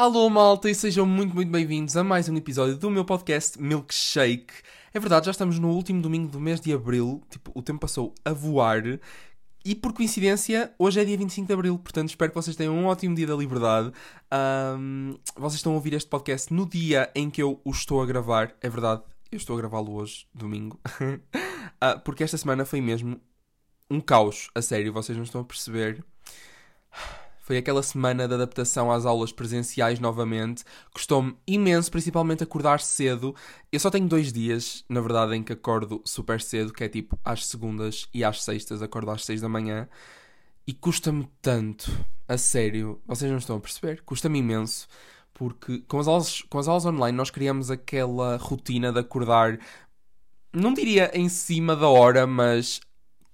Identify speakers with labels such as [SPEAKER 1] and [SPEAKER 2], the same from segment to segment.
[SPEAKER 1] Alô malta e sejam muito, muito bem-vindos a mais um episódio do meu podcast Milkshake. É verdade, já estamos no último domingo do mês de Abril, tipo, o tempo passou a voar e por coincidência, hoje é dia 25 de Abril, portanto espero que vocês tenham um ótimo dia da liberdade. Um, vocês estão a ouvir este podcast no dia em que eu o estou a gravar, é verdade, eu estou a gravá-lo hoje, domingo, uh, porque esta semana foi mesmo um caos, a sério, vocês não estão a perceber. Foi aquela semana de adaptação às aulas presenciais novamente. Custou-me imenso, principalmente acordar cedo. Eu só tenho dois dias, na verdade, em que acordo super cedo, que é tipo às segundas e às sextas, acordo às seis da manhã. E custa-me tanto, a sério, vocês não estão a perceber? Custa-me imenso porque com as, aulas, com as aulas online nós criamos aquela rotina de acordar, não diria em cima da hora, mas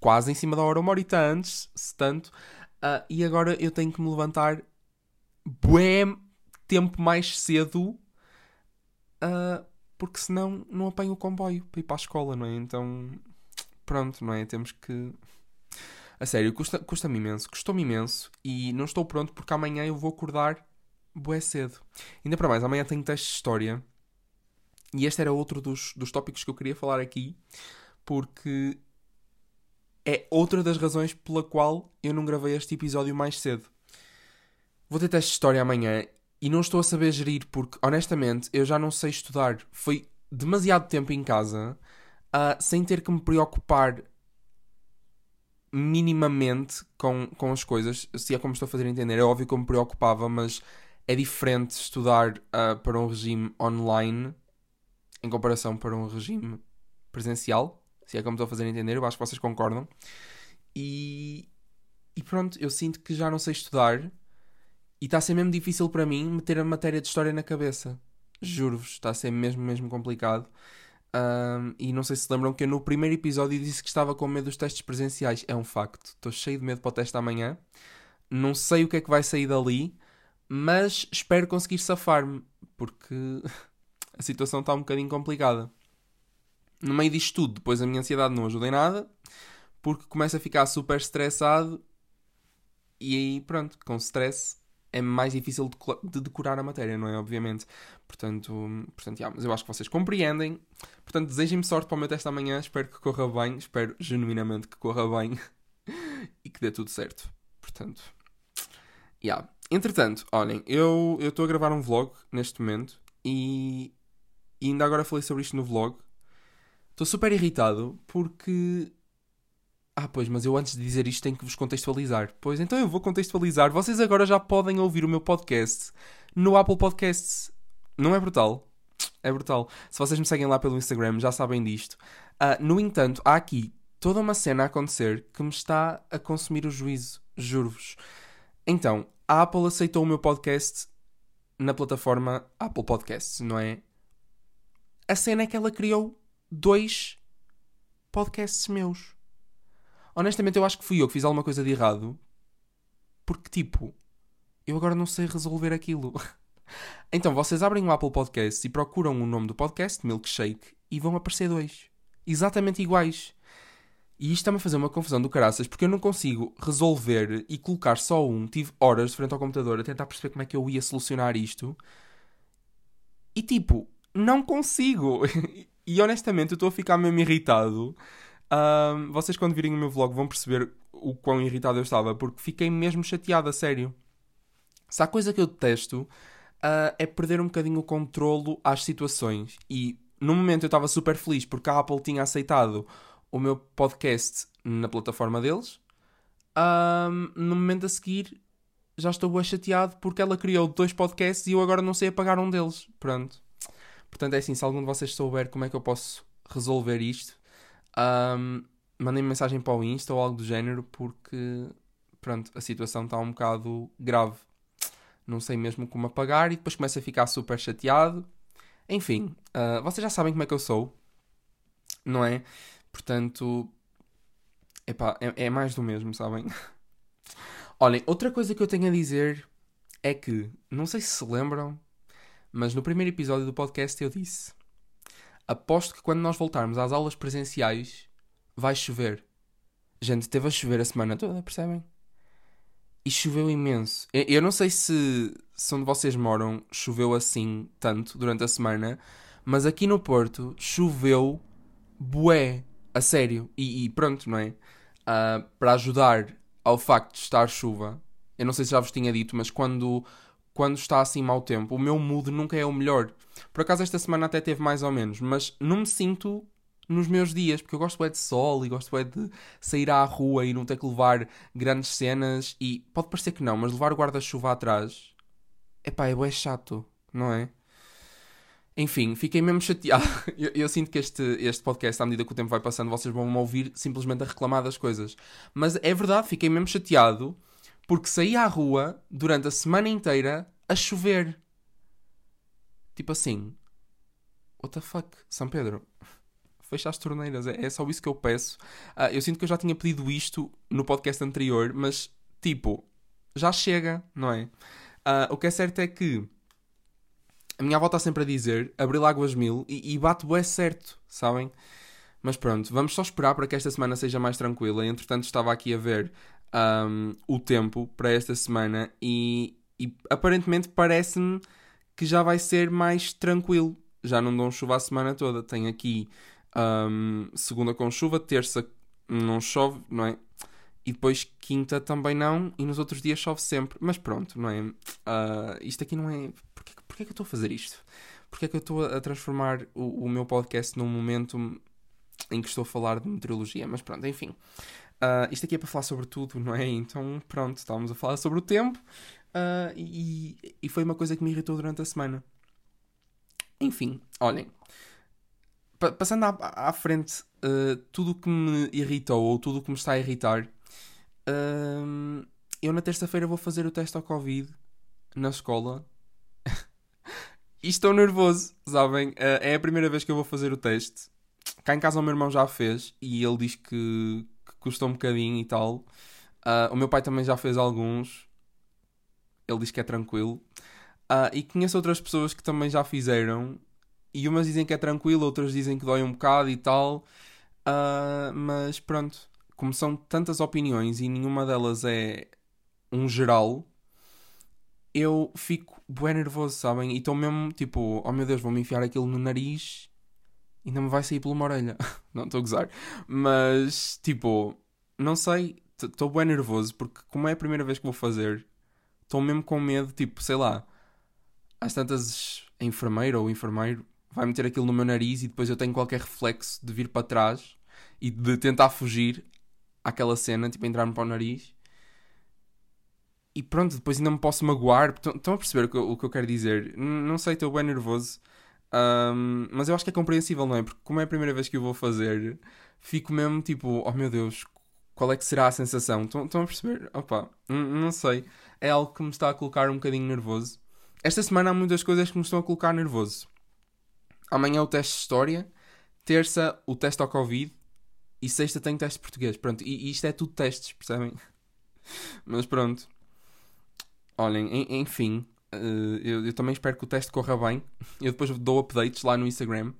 [SPEAKER 1] quase em cima da hora, uma horita antes, se tanto, Uh, e agora eu tenho que me levantar bué tempo mais cedo uh, porque senão não apanho o comboio para ir para a escola, não é? Então, pronto, não é? Temos que. A sério, custa-me custa imenso, custou-me imenso e não estou pronto porque amanhã eu vou acordar bué cedo. Ainda para mais, amanhã tenho teste de história e este era outro dos, dos tópicos que eu queria falar aqui porque é outra das razões pela qual eu não gravei este episódio mais cedo. Vou teste de história amanhã e não estou a saber gerir porque, honestamente, eu já não sei estudar. Foi demasiado tempo em casa uh, sem ter que me preocupar minimamente com, com as coisas. Se é como estou a fazer entender, é óbvio que eu me preocupava, mas é diferente estudar uh, para um regime online em comparação para um regime presencial se é como estou a fazer entender, eu acho que vocês concordam. E, e pronto, eu sinto que já não sei estudar e está a ser mesmo difícil para mim meter a matéria de história na cabeça. Juro-vos, está a ser mesmo, mesmo complicado. Um, e não sei se lembram que eu no primeiro episódio disse que estava com medo dos testes presenciais. É um facto. Estou cheio de medo para o teste amanhã. Não sei o que é que vai sair dali, mas espero conseguir safar-me, porque a situação está um bocadinho complicada no meio disto tudo, depois a minha ansiedade não ajuda em nada, porque começo a ficar super estressado e aí, pronto, com stress é mais difícil de decorar a matéria, não é? Obviamente. Portanto, portanto yeah, mas eu acho que vocês compreendem. Portanto, desejem-me sorte para o meu teste amanhã. Espero que corra bem. Espero genuinamente que corra bem e que dê tudo certo. Portanto, yeah. Entretanto, olhem, eu estou a gravar um vlog neste momento e, e ainda agora falei sobre isto no vlog Estou super irritado porque. Ah, pois, mas eu antes de dizer isto tenho que vos contextualizar. Pois, então eu vou contextualizar. Vocês agora já podem ouvir o meu podcast no Apple Podcasts. Não é brutal? É brutal. Se vocês me seguem lá pelo Instagram, já sabem disto. Uh, no entanto, há aqui toda uma cena a acontecer que me está a consumir o juízo. Juro-vos. Então, a Apple aceitou o meu podcast na plataforma Apple Podcasts, não é? A cena é que ela criou dois podcasts meus. Honestamente, eu acho que fui eu que fiz alguma coisa de errado. Porque, tipo, eu agora não sei resolver aquilo. então, vocês abrem o Apple Podcasts e procuram o nome do podcast, Milkshake, e vão aparecer dois. Exatamente iguais. E isto está-me a fazer uma confusão do caraças, porque eu não consigo resolver e colocar só um. Tive horas frente ao computador a tentar perceber como é que eu ia solucionar isto. E tipo, não consigo. E honestamente, eu estou a ficar mesmo irritado. Vocês, quando virem o meu vlog, vão perceber o quão irritado eu estava, porque fiquei mesmo chateado, a sério. Se há coisa que eu detesto, uh, é perder um bocadinho o controlo às situações. E no momento eu estava super feliz porque a Apple tinha aceitado o meu podcast na plataforma deles. No momento a seguir, já estou bem chateado porque ela criou dois podcasts e eu agora não sei apagar um deles. Pronto. Portanto, é assim, se algum de vocês souber como é que eu posso resolver isto, um, mandem -me mensagem para o Insta ou algo do género, porque, pronto, a situação está um bocado grave. Não sei mesmo como apagar e depois começo a ficar super chateado. Enfim, uh, vocês já sabem como é que eu sou, não é? Portanto, epá, é, é mais do mesmo, sabem? Olhem, outra coisa que eu tenho a dizer é que, não sei se se lembram, mas no primeiro episódio do podcast eu disse: Aposto que quando nós voltarmos às aulas presenciais vai chover. Gente, teve a chover a semana toda, percebem? e choveu imenso. Eu, não sei se, se onde vocês moram choveu assim tanto durante a semana, mas aqui no Porto choveu bué, a sério. E, e pronto, não é? Uh, para ajudar ao facto de estar chuva, eu não sei se já vos tinha dito, mas quando, quando está assim mau tempo, o meu mood nunca é o melhor. Por acaso esta semana até teve mais ou menos, mas não me sinto nos meus dias, porque eu gosto é de sol e gosto é de sair à rua e não ter que levar grandes cenas e pode parecer que não, mas levar o guarda-chuva atrás, epá, é chato, não é? Enfim, fiquei mesmo chateado. Eu, eu, sinto que este, este podcast, à medida que o tempo vai passando, vocês vão me ouvir simplesmente a reclamar das coisas. Mas é verdade, fiquei mesmo chateado porque saí à rua durante a semana inteira a chover. Tipo assim, what the fuck, São Pedro? fecha as torneiras. É, é só isso que eu peço. Uh, eu sinto que eu já tinha pedido isto no podcast anterior, mas tipo, já chega, não é? Uh, o que é certo é que a minha avó está sempre a dizer abrir águas mil e, e bate bué certo, sabem? Mas pronto, vamos só esperar para que esta semana seja mais tranquila. Entretanto, estava aqui a ver um, o tempo para esta semana e, e aparentemente parece-me que já vai ser mais tranquilo. Já não dão chuva a semana toda. Tem aqui um, segunda com chuva, terça não chove, não é? E depois quinta também não, e nos outros dias chove sempre. Mas pronto, não é? Uh, isto aqui não é. Porquê, porquê que eu estou a fazer isto? Porquê que eu estou a transformar o, o, meu podcast num momento em que estou a falar de meteorologia? Mas pronto, enfim. Uh, isto aqui é para falar sobre tudo, não é? Então pronto, estávamos a falar sobre o tempo uh, e, e foi uma coisa que me irritou durante a semana. Enfim, olhem, passando à, à frente, uh, tudo o que me irritou ou tudo o que me está a irritar, eu na terça-feira vou fazer o teste ao Covid na escola. e estou nervoso, sabem? É a primeira vez que eu vou fazer o teste. Cá em casa o meu irmão já fez e ele diz que, custou um bocadinho e tal. Uh, o meu pai também já fez alguns. Ele diz que é tranquilo. Uh, e conheço outras pessoas que também já fizeram e umas dizem que é tranquilo, outras dizem que dói um bocado e tal. Uh, mas pronto, como são tantas opiniões e nenhuma delas é um geral, eu fico bem nervoso, sabem? E estou mesmo tipo, oh meu Deus, vou-me enfiar aquilo no nariz não me vai sair por uma orelha. não estou a gozar. Mas tipo, não sei, estou bem nervoso porque, como é a primeira vez que vou fazer, estou mesmo com medo, tipo, sei lá, às tantas a enfermeira ou o enfermeiro vai meter aquilo no meu nariz e depois eu tenho qualquer reflexo de vir para trás e de tentar fugir àquela cena, tipo, entrar-me para o nariz. E pronto, depois ainda me posso magoar. Estão a perceber o que eu quero dizer? não sei, estou bem nervoso. Um, mas eu acho que é compreensível, não é? Porque como é a primeira vez que eu vou fazer, fico mesmo tipo, oh meu Deus, qual é que será a sensação? Estão a perceber? Opa, não sei. É algo que me está a colocar um bocadinho nervoso. Esta semana há muitas coisas que me estão a colocar nervoso. Amanhã o teste de História. Terça, o teste ao Covid. E sexta tem teste de Português. Pronto, e isto é tudo testes, percebem? Mas pronto. Olhem, enfim. Uh, eu, eu, também espero que o teste corra bem. Eu depois dou updates lá no Instagram.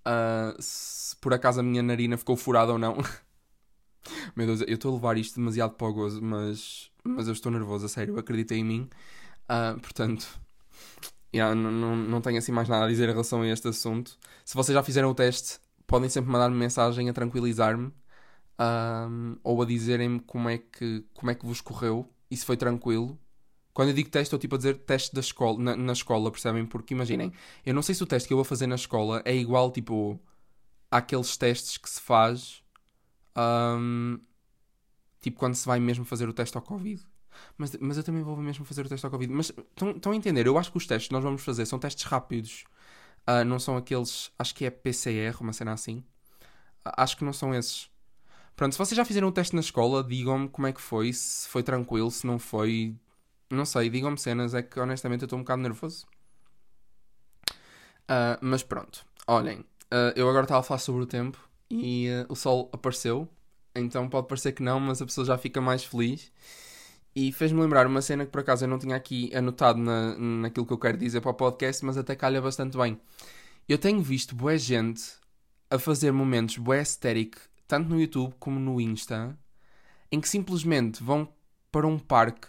[SPEAKER 1] Uh, se por acaso a minha narina ficou furada ou não. Meu Deus, eu estou a levar isto demasiado para o gozo, mas, mas eu estou nervoso, a sério. Acreditei em mim. Uh, portanto, yeah, não, não tenho assim mais nada a dizer em relação a este assunto. Se vocês já fizeram o teste, podem sempre mandar-me mensagem a tranquilizar-me um, ou a dizerem-me como, é que, como é que vos correu e se foi tranquilo. Quando eu digo teste, estou tipo a dizer teste da escola, na, na, escola, percebem? Porque imaginem, eu não sei se o teste que eu vou fazer na escola é igual tipo àqueles testes que se faz um, tipo quando se vai mesmo fazer o teste ao Covid. Mas, mas eu também vou mesmo fazer o teste ao Covid. Mas estão a entender? Eu acho que os testes que nós vamos fazer são testes rápidos. Uh, não são aqueles. Acho que é PCR, uma cena assim. Uh, acho que não são esses. Pronto, se vocês já fizeram o teste na escola, digam-me como é que foi. Se foi tranquilo, se não foi. Não sei, digam-me cenas. É que honestamente eu estou um bocado nervoso. Uh, mas pronto, olhem. eu agora estava a falar sobre o tempo e o sol apareceu. Então pode parecer que não, mas a pessoa já fica mais feliz. E fez-me lembrar uma cena que por acaso eu não tinha aqui anotado na, naquilo que eu quero dizer para o podcast, mas até calha bastante bem. Eu tenho visto boa gente a fazer momentos bué aesthetic, tanto no YouTube como no Insta, em que simplesmente vão para um parque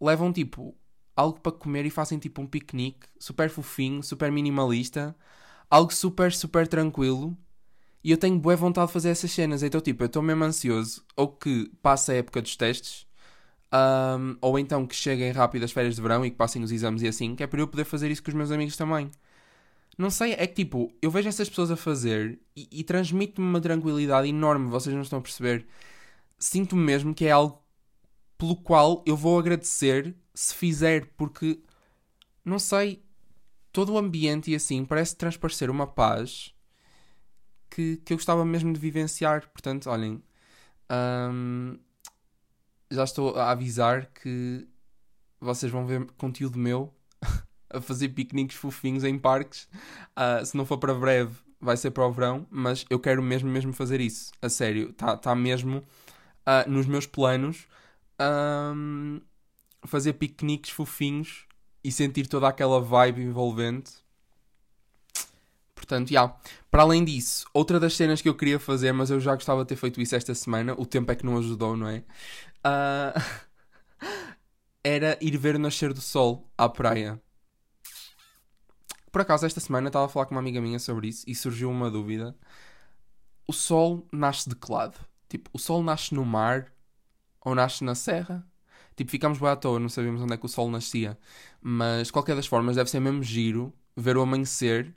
[SPEAKER 1] levam tipo algo para comer e fazem tipo um piquenique super fofinho, super minimalista, algo super, super tranquilo. E eu tenho boa vontade de fazer essas cenas. Então, tipo, eu estou mesmo ansioso ou que passe a época dos testes, um, ou então que cheguem rápido as férias de verão e que passem os exames e assim, que é para eu poder fazer isso com os meus amigos também. Não sei, é que tipo, eu vejo essas pessoas a fazer e, e transmite-me uma tranquilidade enorme, vocês não estão a perceber. Sinto mesmo que é algo pelo qual eu vou agradecer se fizer, porque não sei, todo o ambiente e assim parece transparecer uma paz que, que eu gostava mesmo de vivenciar. Portanto, olhem, hum, já estou a avisar que vocês vão ver conteúdo meu a fazer piqueniques fofinhos em parques. Uh, se não for para breve, vai ser para o verão, mas eu quero mesmo, mesmo fazer isso. A sério, está tá mesmo uh, nos meus planos um, fazer piqueniques fofinhos e sentir toda aquela vibe envolvente. Portanto, já. Yeah. Para além disso, outra das cenas que eu queria fazer, mas eu já gostava de ter feito isso esta semana, o tempo é que não ajudou, não é? Uh, era ir ver o nascer do sol à praia. Por acaso, esta semana estava a falar com uma amiga minha sobre isso e surgiu uma dúvida. O sol nasce de que lado? Tipo, o sol nasce no mar ou nasce na serra? Tipo, ficámos bem à toa, não sabíamos onde é que o sol nascia. Mas, qualquer das formas, deve ser mesmo giro ver o amanhecer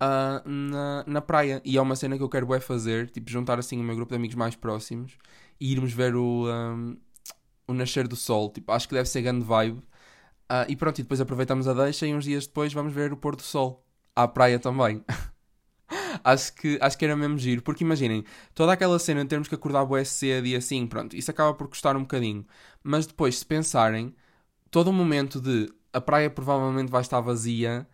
[SPEAKER 1] uh, na, na praia. E é uma cena que eu quero bem fazer, tipo, juntar assim o meu grupo de amigos mais próximos e irmos ver o, um, o nascer do sol. Tipo, acho que deve ser grande vibe. Uh, e pronto, e depois aproveitamos a deixa e uns dias depois vamos ver o pôr do sol. À praia também. acho, que, acho que era mesmo giro, porque imaginem, toda aquela cena de termos que acordar bué cedo e assim, pronto, isso acaba por custar um bocadinho. Mas depois, se pensarem, todo o momento de a praia provavelmente vai estar vazia,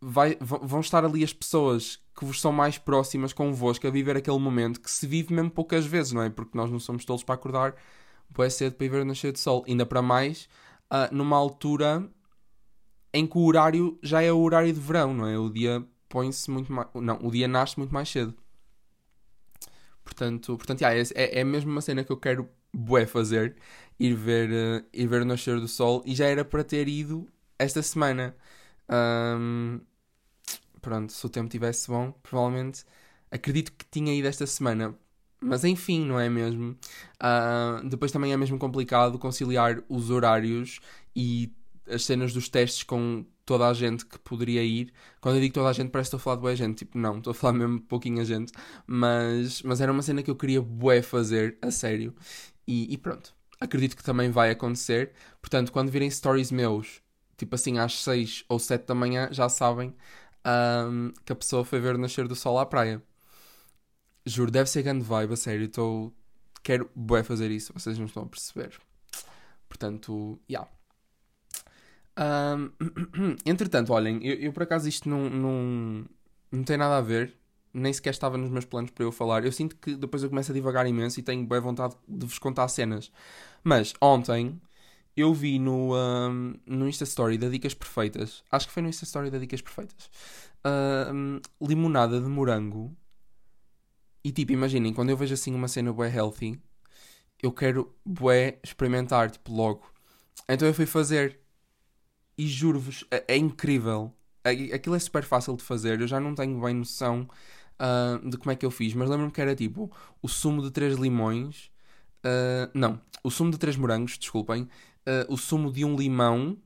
[SPEAKER 1] vai, vão estar ali as pessoas que vos são mais próximas convosco a viver aquele momento que se vive mesmo poucas vezes, não é? Porque nós não somos todos para acordar bué cedo para ir ver o nascer do sol. Ainda para mais, uh, numa altura em que o horário já é o horário de verão, não é? O dia põe-se muito mais. Não, o dia nasce muito mais cedo. Portanto, portanto yeah, é, é mesmo uma cena que eu quero bué fazer. Ir ver, uh, ir ver o nascer do sol. E já era para ter ido esta semana. Um, pronto, se o tempo tivesse bom, provavelmente acredito que tinha ido esta semana. Mas enfim, não é mesmo? Uh, depois também é mesmo complicado conciliar os horários e as cenas dos testes com toda a gente que poderia ir. Quando eu digo toda a gente, parece que estou a falar de boa gente. Tipo, não, estou a falar mesmo pouquinha gente. Mas, mas era uma cena que eu queria bué fazer, a sério. E, e, pronto. Acredito que também vai acontecer. Portanto, quando virem stories meus, tipo assim, às 6 ou 7 da manhã, já sabem um, que a pessoa foi ver o nascer do sol à praia. Juro, deve ser grande vibe, a sério. Tô... Quero bué fazer isso, vocês não estão a perceber. Portanto. Yeah. Entretanto, olhem, eu, eu, por acaso isto não, não, não tem nada a ver, nem sequer estava nos meus planos para eu falar. Eu sinto que depois eu começo a divagar imenso e tenho bem vontade de vos contar cenas. Mas ontem eu vi no, um, no Insta Story da Dicas Perfeitas, acho que foi no Insta Story da Dicas Perfeitas, limonada de morango. E tipo, imaginem, quando eu vejo assim uma cena bué healthy, eu quero bué experimentar, tipo, logo. Então eu fui fazer e juro-vos, é, é, incrível. Aquilo é super fácil de fazer. Eu já não tenho bem noção uh, de como é que eu fiz, mas lembro-me que era tipo o sumo de três limões. Uh, não, o sumo de três morangos, desculpem. Uh, o sumo de um limão.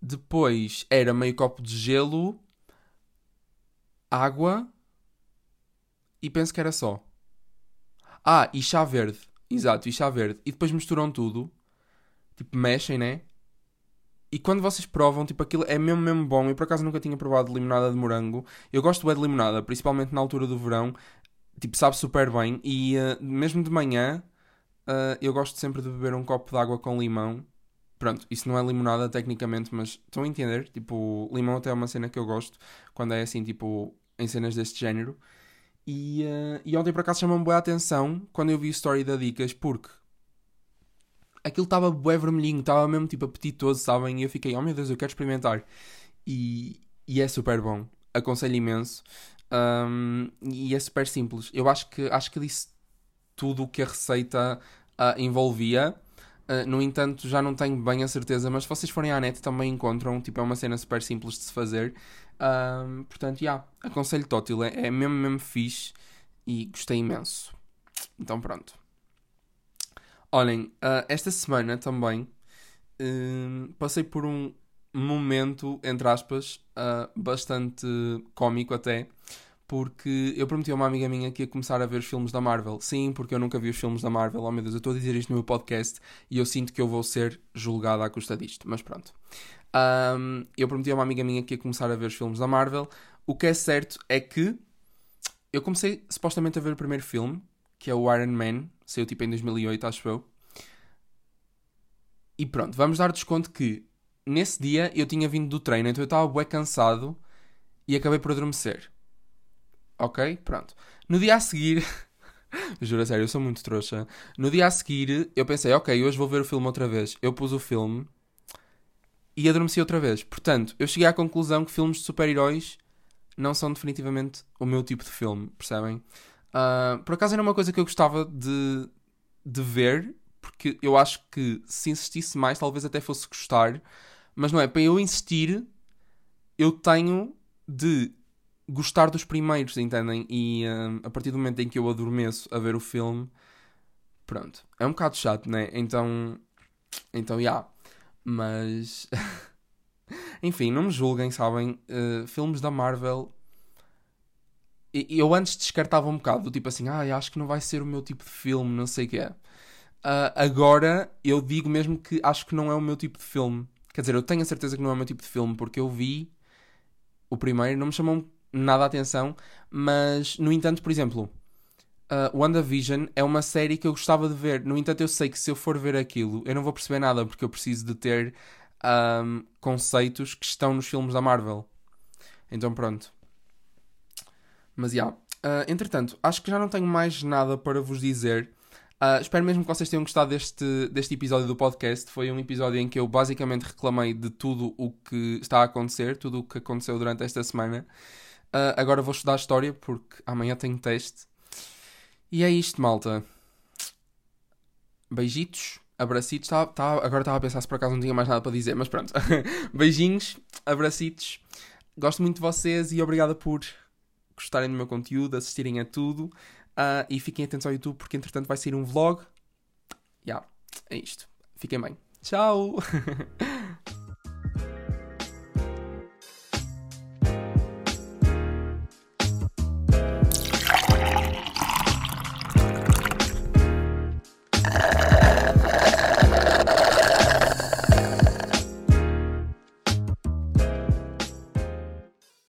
[SPEAKER 1] Depois era meio copo de gelo, água e penso que era só. Ah, e chá verde. Exato, e chá verde. E depois misturam tudo. Tipo, mexem, né? E quando vocês provam, tipo, aquilo é mesmo, mesmo bom. Eu por acaso nunca tinha provado limonada de morango. Eu gosto bem de limonada, principalmente na altura do verão. Tipo, sabe super bem. E uh, mesmo de manhã, uh, eu gosto sempre de beber um copo de água com limão. Pronto, isso não é limonada tecnicamente, mas estão a entender? Tipo, limão até é uma cena que eu gosto quando é assim, tipo, em cenas deste género. E, uh, e ontem por acaso chamou-me boa atenção quando eu vi a story da Dicas, porque aquilo estava bué vermelhinho, estava mesmo tipo apetitoso, sabem? E eu fiquei, oh meu Deus, eu quero experimentar. E, e é super bom. Aconselho imenso. Um, e é super simples. Eu acho que, acho que disse tudo o que a receita uh, envolvia. Uh, no entanto, já não tenho bem a certeza, mas se vocês forem à net também encontram. Tipo, é uma cena super simples de se fazer. Uh, portanto, já, yeah, aconselho Tótil. É, é mesmo, mesmo fixe e gostei imenso. Então, pronto. Olhem, uh, esta semana também passei por um momento, entre aspas, bastante cómico até porque eu prometi a uma amiga minha que ia começar a ver filmes da Marvel. Sim, porque eu nunca vi os filmes da Marvel. Oh meu Deus, eu estou a dizer isto no meu podcast e eu sinto que eu vou ser julgada à custa disto, mas pronto. Um, eu prometi a uma amiga minha que ia começar a ver os filmes da Marvel. O que é certo é que eu comecei supostamente a ver o primeiro filme, que é o Iron Man, saiu tipo em 2008, acho eu. E pronto, vamos dar desconto que nesse dia eu tinha vindo do treino, então eu estava bué cansado e acabei por adormecer. Ok? Pronto. No dia a seguir. Juro a sério, eu sou muito trouxa. No dia a seguir, eu pensei, ok, hoje vou ver o filme outra vez. Eu pus o filme e adormeci outra vez. Portanto, eu cheguei à conclusão que filmes de super-heróis não são definitivamente o meu tipo de filme, percebem? Uh, por acaso era uma coisa que eu gostava de, de ver, porque eu acho que se insistisse mais, talvez até fosse gostar. Mas não é, para eu insistir, eu tenho de gostar dos primeiros, entendem? E um, a partir do momento em que eu adormeço a ver o filme, pronto, é um bocado chato, né? Então, então, já. Yeah. Mas, enfim, não me julguem, sabem? Uh, filmes da Marvel. Eu antes descartava um bocado, tipo assim, ah, acho que não vai ser o meu tipo de filme, não sei o que é. Uh, agora eu digo mesmo que acho que não é o meu tipo de filme. Quer dizer, eu tenho a certeza que não é o meu tipo de filme, porque eu vi o primeiro, não me chamou nada a atenção, mas no entanto, por exemplo, uh, WandaVision é uma série que eu gostava de ver. No entanto, eu sei que se eu for ver aquilo, eu não vou perceber nada porque eu preciso de ter um, conceitos que estão nos filmes da Marvel. Então, pronto. Mas, já. Yeah. Uh, entretanto, acho que já não tenho mais nada para vos dizer. Uh, espero mesmo que vocês tenham gostado deste, deste episódio do podcast. Foi um episódio em que eu basicamente reclamei de tudo o que está a acontecer, tudo o que aconteceu durante esta semana. Uh, agora vou estudar História porque amanhã tenho teste. E é isto, malta. Beijitos, abracitos. Tá, tá, agora estava a pensar se por acaso não tinha mais nada para dizer, mas pronto. Beijinhos, abracitos. Gosto muito de vocês e obrigada por gostarem do meu conteúdo, assistirem a tudo. Uh, e fiquem atentos ao YouTube porque entretanto vai sair um vlog. Já, yeah, é isto. Fiquem bem. Tchau!